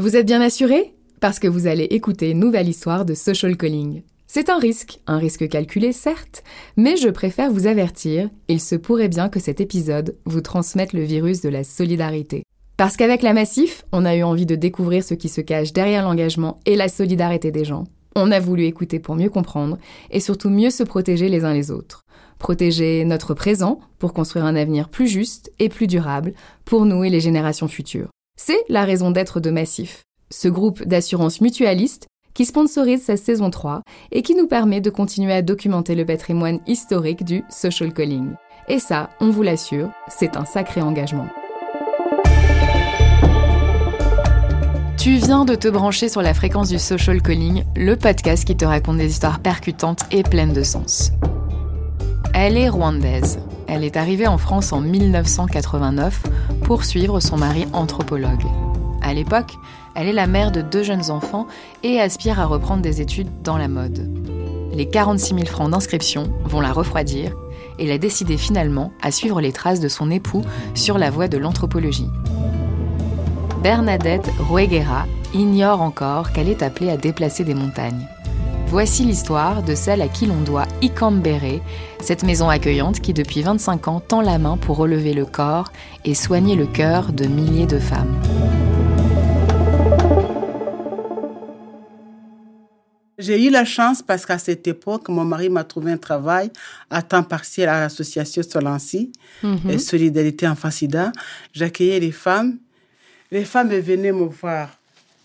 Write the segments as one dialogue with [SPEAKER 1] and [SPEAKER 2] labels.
[SPEAKER 1] Vous êtes bien assuré? Parce que vous allez écouter une nouvelle histoire de social calling. C'est un risque, un risque calculé certes, mais je préfère vous avertir, il se pourrait bien que cet épisode vous transmette le virus de la solidarité. Parce qu'avec la Massif, on a eu envie de découvrir ce qui se cache derrière l'engagement et la solidarité des gens. On a voulu écouter pour mieux comprendre et surtout mieux se protéger les uns les autres. Protéger notre présent pour construire un avenir plus juste et plus durable pour nous et les générations futures. C'est la raison d'être de Massif, ce groupe d'assurance mutualiste qui sponsorise sa saison 3 et qui nous permet de continuer à documenter le patrimoine historique du social calling. Et ça, on vous l'assure, c'est un sacré engagement. Tu viens de te brancher sur la fréquence du social calling, le podcast qui te raconte des histoires percutantes et pleines de sens. Elle est rwandaise. Elle est arrivée en France en 1989 pour suivre son mari anthropologue. À l'époque, elle est la mère de deux jeunes enfants et aspire à reprendre des études dans la mode. Les 46 000 francs d'inscription vont la refroidir et elle a décidé finalement à suivre les traces de son époux sur la voie de l'anthropologie. Bernadette Rueguera ignore encore qu'elle est appelée à déplacer des montagnes. Voici l'histoire de celle à qui l'on doit Ikambere, cette maison accueillante qui depuis 25 ans tend la main pour relever le corps et soigner le cœur de milliers de femmes.
[SPEAKER 2] J'ai eu la chance parce qu'à cette époque, mon mari m'a trouvé un travail à temps partiel à l'association Solancy, mhm. Solidarité en Facida. J'accueillais les femmes. Les femmes venaient me voir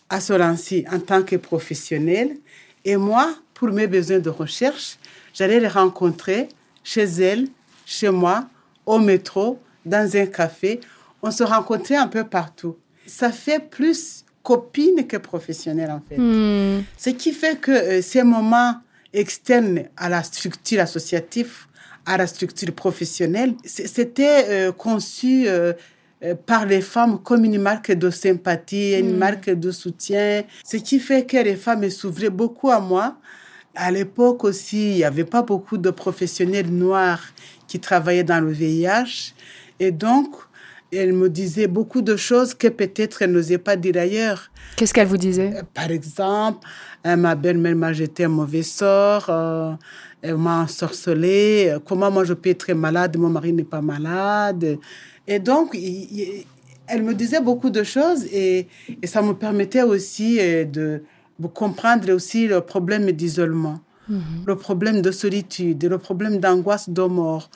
[SPEAKER 2] à Solancy en tant que professionnelle. Et moi, pour mes besoins de recherche, j'allais les rencontrer chez elles, chez moi, au métro, dans un café. On se rencontrait un peu partout. Ça fait plus copine que professionnelle, en fait. Hmm. Ce qui fait que euh, ces moments externes à la structure associative, à la structure professionnelle, c'était euh, conçu euh, par les femmes comme une marque de sympathie, une hmm. marque de soutien, ce qui fait que les femmes s'ouvraient beaucoup à moi. À l'époque aussi, il n'y avait pas beaucoup de professionnels noirs qui travaillaient dans le VIH. Et donc, elle me disait beaucoup de choses que peut-être elle n'osait pas dire ailleurs.
[SPEAKER 1] Qu'est-ce qu'elle vous disait? Euh,
[SPEAKER 2] Par exemple, euh, ma belle-mère m'a jeté un mauvais sort, euh, elle m'a ensorcelé, comment moi je peux être malade, mon mari n'est pas malade. Et donc, elle me disait beaucoup de choses et, et ça me permettait aussi de, comprendre aussi le problème d'isolement, mhm. le problème de solitude, le problème d'angoisse de mort.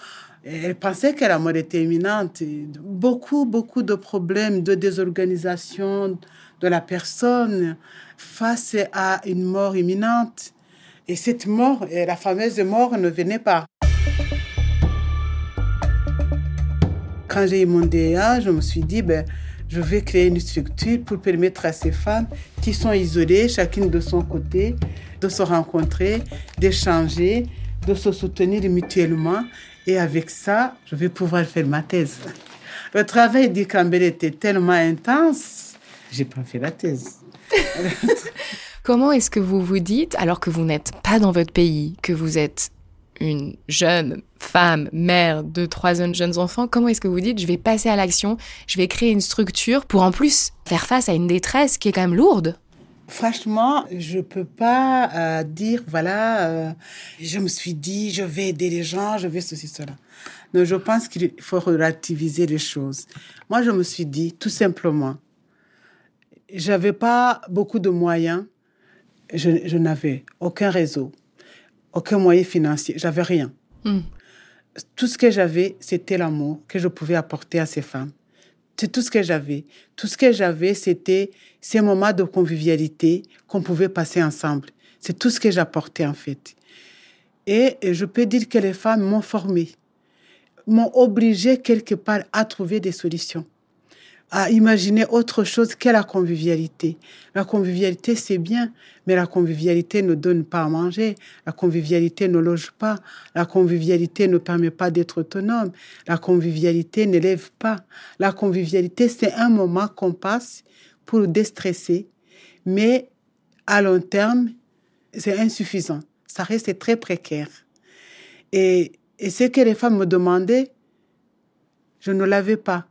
[SPEAKER 2] Elle pensait que la mort était imminente. Beaucoup, beaucoup de problèmes de désorganisation de la personne face à une mort imminente. Et cette mort, la fameuse mort, ne venait pas. Quand j'ai eu mon DA, je me suis dit, ben, je vais créer une structure pour permettre à ces femmes qui sont isolées, chacune de son côté, de se rencontrer, d'échanger, de se soutenir mutuellement et avec ça, je vais pouvoir faire ma thèse. Le travail du Campbell était tellement intense, j'ai pas fait la thèse.
[SPEAKER 1] Comment est-ce que vous vous dites, alors que vous n'êtes pas dans votre pays, que vous êtes une jeune femme, mère de trois jeunes enfants, comment est-ce que vous dites, je vais passer à l'action, je vais créer une structure pour en plus faire face à une détresse qui est quand même lourde?
[SPEAKER 2] Franchement, je peux pas euh, dire, voilà, euh, je me suis dit, je vais aider les gens, je vais ceci, cela. Non, je pense qu'il faut relativiser les choses. Moi, je me suis dit, tout simplement, j'avais pas beaucoup de moyens, je n'avais aucun réseau, aucun moyen financier, j'avais rien. Hmm. Tout ce que j'avais, c'était l'amour que je pouvais apporter à ces femmes. C'est tout ce que j'avais. Tout ce que j'avais, c'était ces moments de convivialité qu'on pouvait passer ensemble. C'est tout ce que j'apportais en fait. Et je peux dire que les femmes m'ont formée, m'ont obligée quelque part à trouver des solutions à imaginer autre chose que la convivialité. La convivialité, c'est bien, mais la convivialité ne donne pas à manger, la convivialité ne loge pas, la convivialité ne permet pas d'être autonome, la convivialité n'élève pas. La convivialité, c'est un moment qu'on passe pour déstresser, mais à long terme, c'est insuffisant. Ça reste très précaire. Et ce que les femmes me demandaient, je ne l'avais pas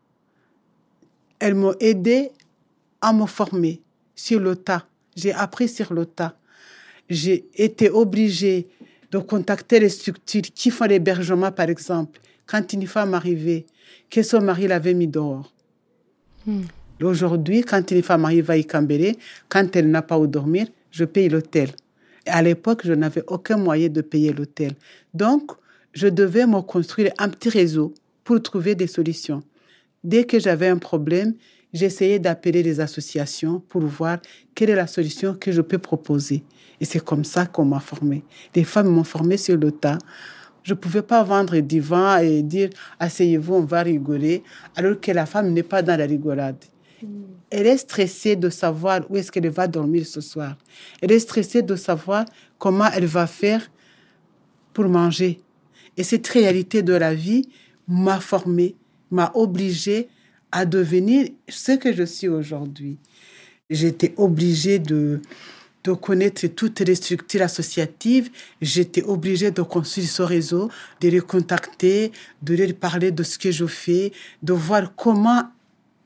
[SPEAKER 2] elles m'ont aidé à me former sur le tas. J'ai appris sur le tas. J'ai été obligée de contacter les structures qui font l'hébergement, par exemple. Quand une femme arrivait, que son mari l'avait mis dehors. Hmm. Aujourd'hui, quand une femme arrive à Ikambere, quand elle n'a pas où dormir, je paye l'hôtel. À l'époque, je n'avais aucun moyen de payer l'hôtel. Donc, je devais me construire un petit réseau pour trouver des solutions. Dès que j'avais un problème, j'essayais d'appeler les associations pour voir quelle est la solution que je peux proposer. Et c'est comme ça qu'on m'a formé. Les femmes m'ont formé sur le tas. Je ne pouvais pas vendre du vin et dire asseyez-vous, on va rigoler, alors que la femme n'est pas dans la rigolade. Elle est stressée de savoir où est-ce qu'elle va dormir ce soir. Elle est stressée de savoir comment elle va faire pour manger. Et cette réalité de la vie m'a formée, m'a obligée à devenir ce que je suis aujourd'hui. J'étais obligée de, de connaître toutes les structures associatives. J'étais obligée de construire ce réseau, de les contacter, de leur parler de ce que je fais, de voir comment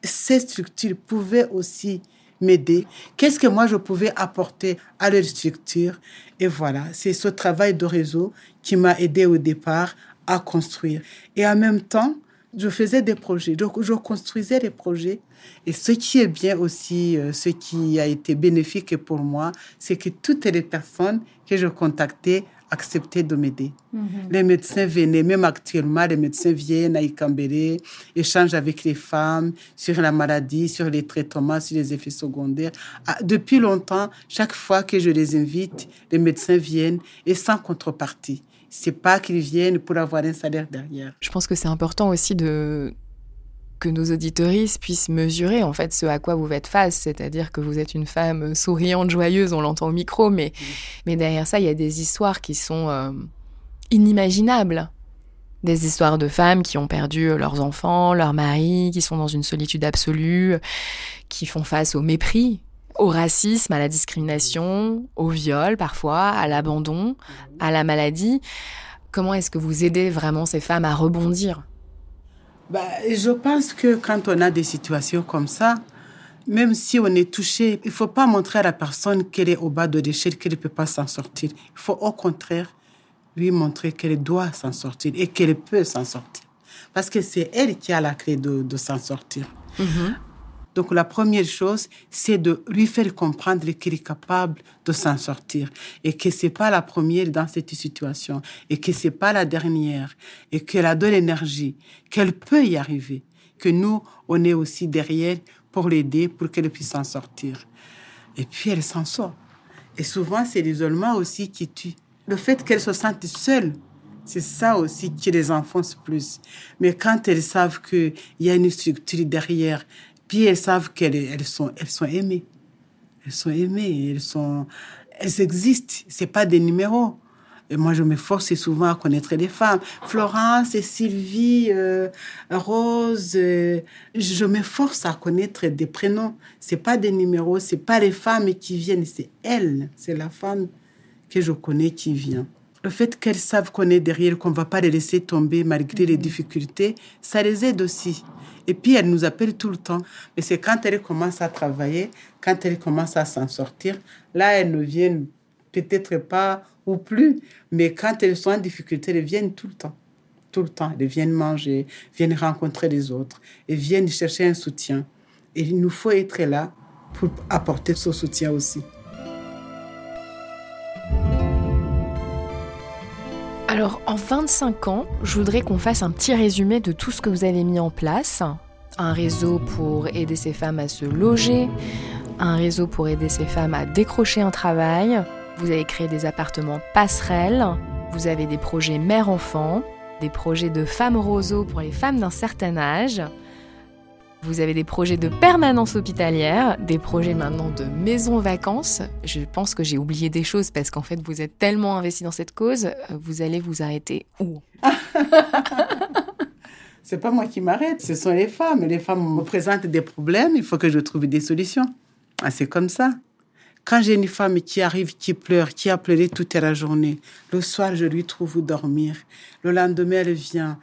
[SPEAKER 2] ces structures pouvaient aussi m'aider, qu'est-ce que moi je pouvais apporter à leur structure? Et voilà, c'est ce travail de réseau qui m'a aidé au départ à construire. Et en même temps, je faisais des projets, donc je construisais des projets. Et ce qui est bien aussi, euh, ce qui a été bénéfique pour moi, c'est que toutes les personnes que je contactais accepter de m'aider. Mhm. Les médecins venaient, même actuellement, les médecins viennent à Ikambere, échangent avec les femmes sur la maladie, sur les traitements, sur les effets secondaires. Ah, depuis longtemps, chaque fois que je les invite, les médecins viennent et sans contrepartie. C'est pas qu'ils viennent pour avoir un salaire derrière.
[SPEAKER 1] Je pense que c'est important aussi de que nos auditoristes puissent mesurer en fait ce à quoi vous faites face, c'est-à-dire que vous êtes une femme souriante, joyeuse, on l'entend au micro, mais, mais derrière ça, il y a des histoires qui sont euh, inimaginables. Des histoires de femmes qui ont perdu leurs enfants, leurs maris, qui sont dans une solitude absolue, qui font face au mépris, au racisme, à la discrimination, au viol parfois, à l'abandon, à la maladie. Comment est-ce que vous aidez vraiment ces femmes à rebondir?
[SPEAKER 2] Bah, je pense que quand on a des situations comme ça, même si on est touché, il ne faut pas montrer à la personne qu'elle est au bas de l'échelle, qu'elle ne peut pas s'en sortir. Il faut au contraire lui montrer qu'elle doit s'en sortir et qu'elle peut s'en sortir. Parce que c'est elle qui a la clé de, de s'en sortir. Mm-hmm. Donc la première chose, c'est de lui faire comprendre qu'il est capable de s'en sortir et que c'est pas la première dans cette situation et que c'est pas la dernière et qu'elle a de l'énergie, qu'elle peut y arriver, que nous, on est aussi derrière pour l'aider, pour qu'elle puisse s'en sortir. Et puis elle s'en sort. Et souvent, c'est l'isolement aussi qui tue. Le fait qu'elle se sente seule, c'est ça aussi qui les enfonce plus. Mais quand elles savent qu'il y a une structure derrière, elles savent qu'elles sont, elles sont aimées. Elles sont aimées, elles, sont, elles existent. C'est pas des numéros. Et moi, je me force souvent à connaître les femmes. Florence, Sylvie, euh, Rose. Euh, je me force à connaître des prénoms. C'est pas des numéros, c'est pas les femmes qui viennent, c'est elles. C'est la femme que je connais qui vient. Le fait qu'elles savent qu'on est derrière, qu'on va pas les laisser tomber malgré les difficultés, ça les aide aussi. Et puis, elle nous appelle tout le temps. Mais c'est quand elle commence à travailler, quand elle commence à s'en sortir, là, elles ne viennent peut-être pas ou plus. Mais quand elles sont en difficulté, elles viennent tout le temps. Tout le temps. Elles viennent manger, viennent rencontrer les autres, et viennent chercher un soutien. Et il nous faut être là pour apporter ce soutien aussi.
[SPEAKER 1] Alors, en 25 ans, je voudrais qu'on fasse un petit résumé de tout ce que vous avez mis en place. Un réseau pour aider ces femmes à se loger, un réseau pour aider ces femmes à décrocher un travail. Vous avez créé des appartements passerelles, vous avez des projets mère-enfant, des projets de femmes roseaux pour les femmes d'un certain âge, vous avez des projets de permanence hospitalière, des projets maintenant de maison vacances. Je pense que j'ai oublié des choses parce qu'en fait, vous êtes tellement investi dans cette cause, vous allez vous arrêter où?
[SPEAKER 2] C'est pas moi qui m'arrête, ce sont les femmes. Les femmes me présentent des problèmes, il faut que je trouve des solutions. Ah, c'est comme ça. Quand j'ai une femme qui arrive, qui pleure, qui a pleuré toute la journée, le soir, je lui trouve où dormir. Le lendemain, elle vient.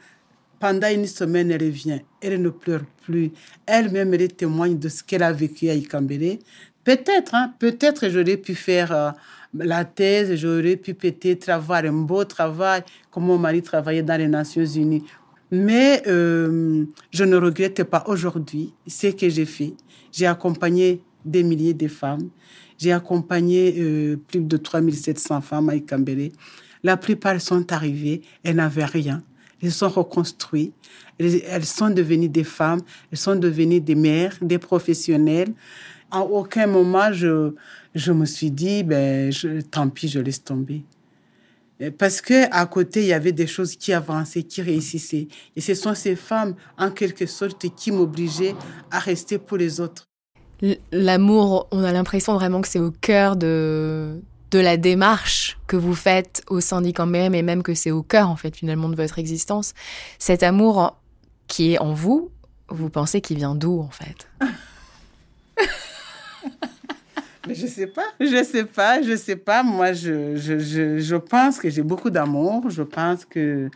[SPEAKER 2] Pendant une semaine, elle vient. Elle ne pleure plus. Elle-même, elle témoigne de ce qu'elle a vécu à Ikambere. Peut-être, hein, peut-être j'aurais pu faire euh, la thèse, j'aurais pu peut-être avoir un beau travail, comme mon mari travaillait dans les Nations Unies. Mais euh, je ne regrette pas aujourd'hui ce que j'ai fait. J'ai accompagné des milliers de femmes. J'ai accompagné euh, plus de 3700 femmes à Ikambere. La plupart sont arrivées, elles n'avaient rien. Elles sont reconstruites. Elles, sont devenues des femmes, elles sont devenues des mères, des professionnels. À aucun moment, je, je me suis dit, ben, je, tant pis, je laisse tomber. Parce que à côté, il y avait des choses qui avançaient, qui réussissaient. Et ce sont ces femmes, en quelque sorte, qui m'obligeaient à rester pour les autres.
[SPEAKER 1] L'amour, on a l'impression vraiment que c'est au cœur de, de la démarche que vous faites au syndicat même et même que c'est au cœur, en fait, finalement, de votre existence. Cet amour qui est en vous, vous pensez qu'il vient d'où, en fait?
[SPEAKER 2] Mais je sais pas, je sais pas, je sais pas. Moi, je, je, je, je pense que j'ai beaucoup d'amour. Je pense que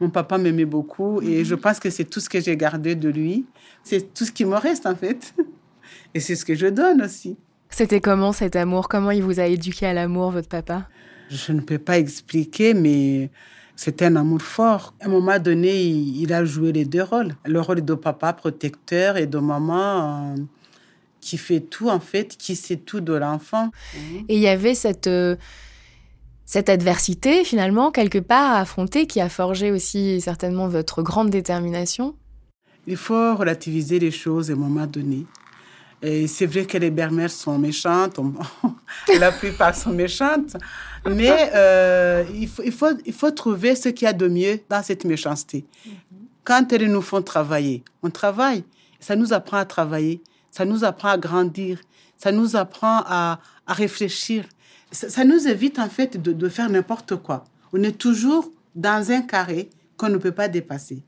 [SPEAKER 2] mon papa m'aimait beaucoup et je pense que c'est tout ce que j'ai gardé de lui. C'est tout ce qui me reste, en fait. Et c'est ce que je donne aussi.
[SPEAKER 1] C'était comment cet amour? Comment il vous a éduqué à l'amour, votre papa?
[SPEAKER 2] Je ne peux pas expliquer, mais c'était un amour fort. À un moment donné, il, a joué les deux rôles. Le rôle de papa protecteur et de maman euh, qui fait tout, en fait, qui sait tout de l'enfant.
[SPEAKER 1] Et il y avait cette, euh, cette adversité, finalement, quelque part à affronter, qui a forgé aussi certainement votre grande détermination?
[SPEAKER 2] Il faut relativiser les choses à un moment donné. Et c'est vrai que les belles sont méchantes, la plupart sont méchantes, mais euh, il, faut, il, faut, il faut trouver ce qu'il y a de mieux dans cette méchanceté. Quand elles nous font travailler, on travaille, ça nous apprend à travailler, ça nous apprend à grandir, ça nous apprend à, à réfléchir. Ça, nous évite en fait de, de faire n'importe quoi. On est toujours dans un carré qu'on ne peut pas dépasser.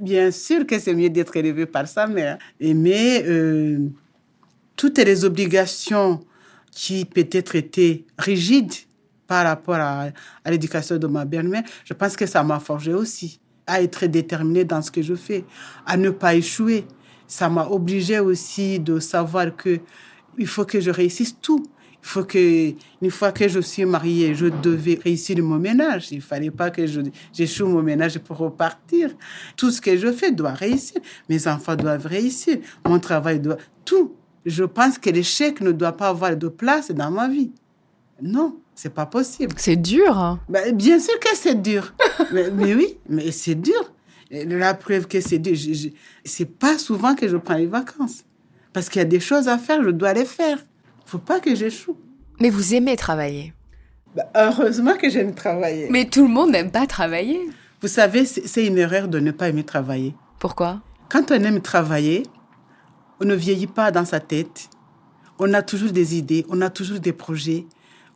[SPEAKER 2] Bien sûr que c'est mieux d'être élevé par sa mère, mais euh, toutes les obligations qui peut-être étaient rigides par rapport à, l'éducation de ma belle-mère, je pense que ça m'a forgé aussi à être déterminée dans ce que je fais, à ne pas échouer, ça m'a obligé aussi de savoir que il faut que je réussisse tout. Il faut que, une fois que je suis mariée, je devais réussir mon ménage. Il fallait pas que j'échoue mon ménage pour repartir. Tout ce que je fais doit réussir. Mes enfants doivent réussir. Mon travail doit, tout. Je pense que l'échec ne doit pas avoir de place dans ma vie. Non, c'est pas possible.
[SPEAKER 1] C'est dur. Hein.
[SPEAKER 2] Ben, bien sûr que c'est dur. mais, mais, oui, mais c'est dur. La preuve que c'est c'est pas souvent que je prends les vacances. Parce qu'il y a des choses à faire, je dois les faire. Faut pas que j'échoue.
[SPEAKER 1] Mais vous aimez travailler
[SPEAKER 2] bah, Heureusement que j'aime travailler.
[SPEAKER 1] Mais tout le monde n'aime pas travailler.
[SPEAKER 2] Vous savez, c'est une erreur de ne pas aimer travailler.
[SPEAKER 1] Pourquoi?
[SPEAKER 2] Quand on aime travailler, on ne vieillit pas dans sa tête. On a toujours des idées, on a toujours des projets,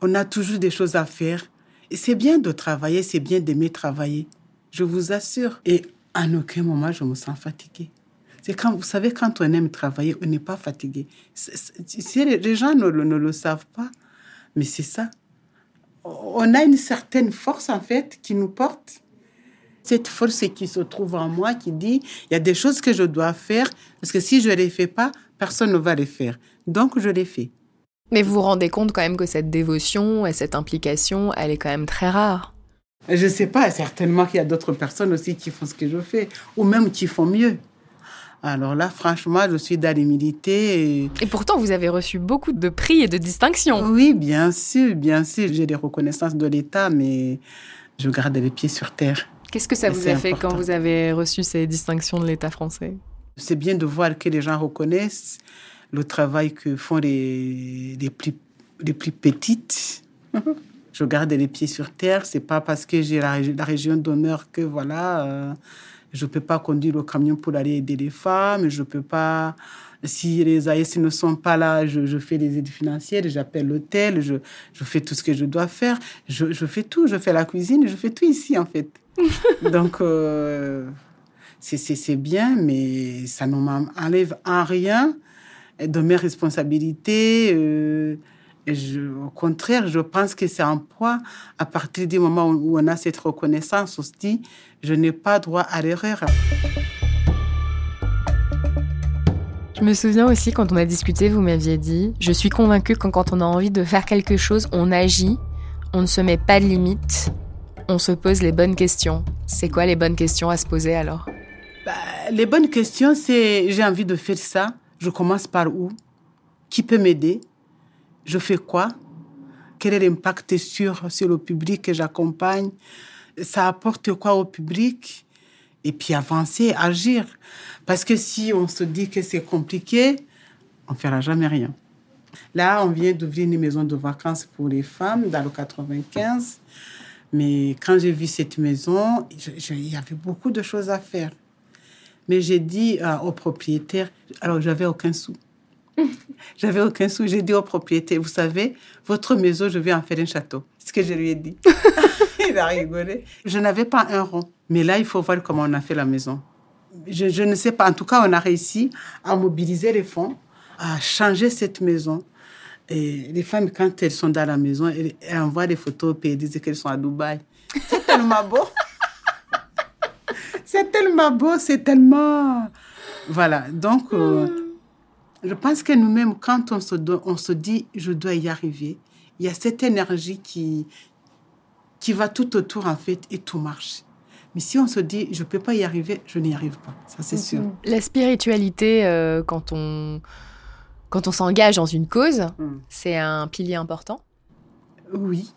[SPEAKER 2] on a toujours des choses à faire. Et c'est bien de travailler, c'est bien d'aimer travailler. Je vous assure. Et en aucun moment je me sens fatiguée. C'est quand, vous savez, quand on aime travailler, on n'est pas fatigué. les gens ne, ne, le savent pas, mais c'est ça. On a une certaine force, en fait, qui nous porte. Cette force qui se trouve en moi, qui dit, il y a des choses que je dois faire, parce que si je ne les fais pas, personne ne va les faire. Donc, je les fais.
[SPEAKER 1] Mais vous vous rendez compte quand même que cette dévotion et cette implication, elle est quand même très rare.
[SPEAKER 2] Je ne sais pas, certainement qu'il y a d'autres personnes aussi qui font ce que je fais, ou même qui font mieux. Alors là, franchement, je suis dans l'humilité.
[SPEAKER 1] Et... et... pourtant, vous avez reçu beaucoup de prix et de distinctions.
[SPEAKER 2] Oui, bien sûr, bien sûr. J'ai des reconnaissances de l'État, mais je garde les pieds sur terre.
[SPEAKER 1] Qu'est-ce que ça vous a fait quand vous avez reçu ces distinctions de l'État français?
[SPEAKER 2] C'est bien de voir que les gens reconnaissent le travail que font les, les, plus, les plus petites. je garde les pieds sur terre. C'est pas parce que j'ai la, la, région d'honneur que voilà, euh, je peux pas conduire le camion pour aller aider les femmes. Je peux pas. Si les AS ne sont pas là, je, je fais les aides financières, j'appelle l'hôtel, je, je, fais tout ce que je dois faire. Je, je, fais tout, je fais la cuisine, je fais tout ici en fait. Donc euh, c'est bien, mais ça ne m'enlève en rien de mes responsabilités. Euh, au contraire, je pense que c'est un poids à partir du moment où on a cette reconnaissance aussi. Je n'ai pas droit à l'erreur.
[SPEAKER 1] Je Je me souviens aussi quand on a discuté, vous m'aviez dit, je suis convaincue que quand on a envie de faire quelque chose, on agit, on ne se met pas de limites, on se pose les bonnes questions. C'est quoi les bonnes questions à se poser alors?
[SPEAKER 2] Bah, Les bonnes questions, c'est j'ai envie de faire ça, je commence par où? Qui peut m'aider? Je fais quoi? Quel est l'impact sur, sur le public que j'accompagne? Ça apporte quoi au public? Et puis avancer, agir. Parce que si on se dit que c'est compliqué, on ne fera jamais rien. Là, on vient d'ouvrir une maison de vacances pour les femmes dans le 95. Mais quand j'ai vu cette maison, il y avait beaucoup de choses à faire. Mais j'ai dit euh, au propriétaire, alors j'avais aucun sou. j'avais aucun sou. J'ai dit au propriétaire, vous savez, votre maison, je vais en faire un château. C'est ce que je lui ai dit. il a rigolé. Je n'avais pas un rond. Mais là, il faut voir comment on a fait la maison je, ne sais pas. En tout cas, on a réussi à mobiliser les fonds, à changer cette maison. Et les femmes, quand elles sont dans la maison, elles, envoient des photos et elles disent qu'elles sont à Dubaï. C'est tellement beau. c'est tellement beau, c'est tellement... Voilà, donc euh, je pense que nous-mêmes, quand on se, on se dit je dois y arriver, il y a cette énergie qui, qui va tout autour en fait et tout marche. Mais si on se dit, je ne peux pas y arriver, je n'y arrive pas. Ça, c'est sûr. Mhm.
[SPEAKER 1] La spiritualité, euh, quand on, quand on s'engage dans une cause, mm. c'est un pilier important
[SPEAKER 2] Oui.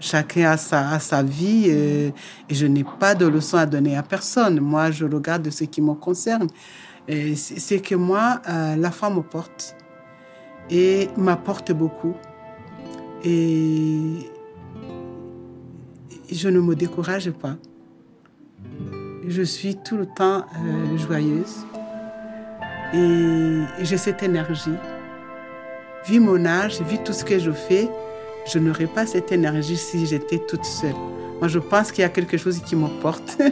[SPEAKER 2] Chacun a sa, sa vie et je n'ai pas de leçon à donner à personne. Moi, je regarde ce qui me concerne. C'est que moi, euh, la foi me porte et m'apporte beaucoup. Et je ne me décourage pas. Je suis tout le temps euh, joyeuse et j'ai cette énergie. Vu mon âge, vu tout ce que je fais, je n'aurais pas cette énergie si j'étais toute seule. Moi, je pense qu'il y a quelque chose qui me porte.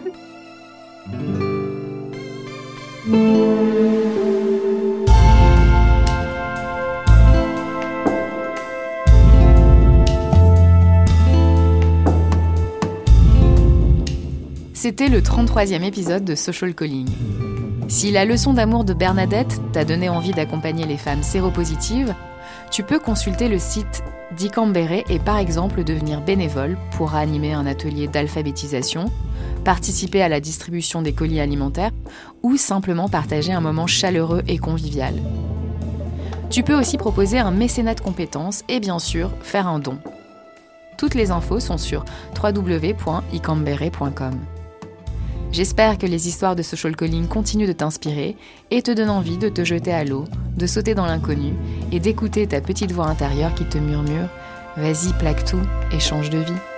[SPEAKER 1] C'était le 33e épisode de Social Calling. Si la leçon d'amour de Bernadette t'a donné envie d'accompagner les femmes séropositives, tu peux consulter le site d'Icambéré et par exemple devenir bénévole pour animer un atelier d'alphabétisation, participer à la distribution des colis alimentaires ou simplement partager un moment chaleureux et convivial. Tu peux aussi proposer un mécénat de compétences et bien sûr faire un don. Toutes les infos sont sur www.icambere.com. J'espère que les histoires de social calling continuent de t'inspirer et te donnent envie de te jeter à l'eau, de sauter dans l'inconnu et d'écouter ta petite voix intérieure qui te murmure Vas-y, plaque tout et change de vie.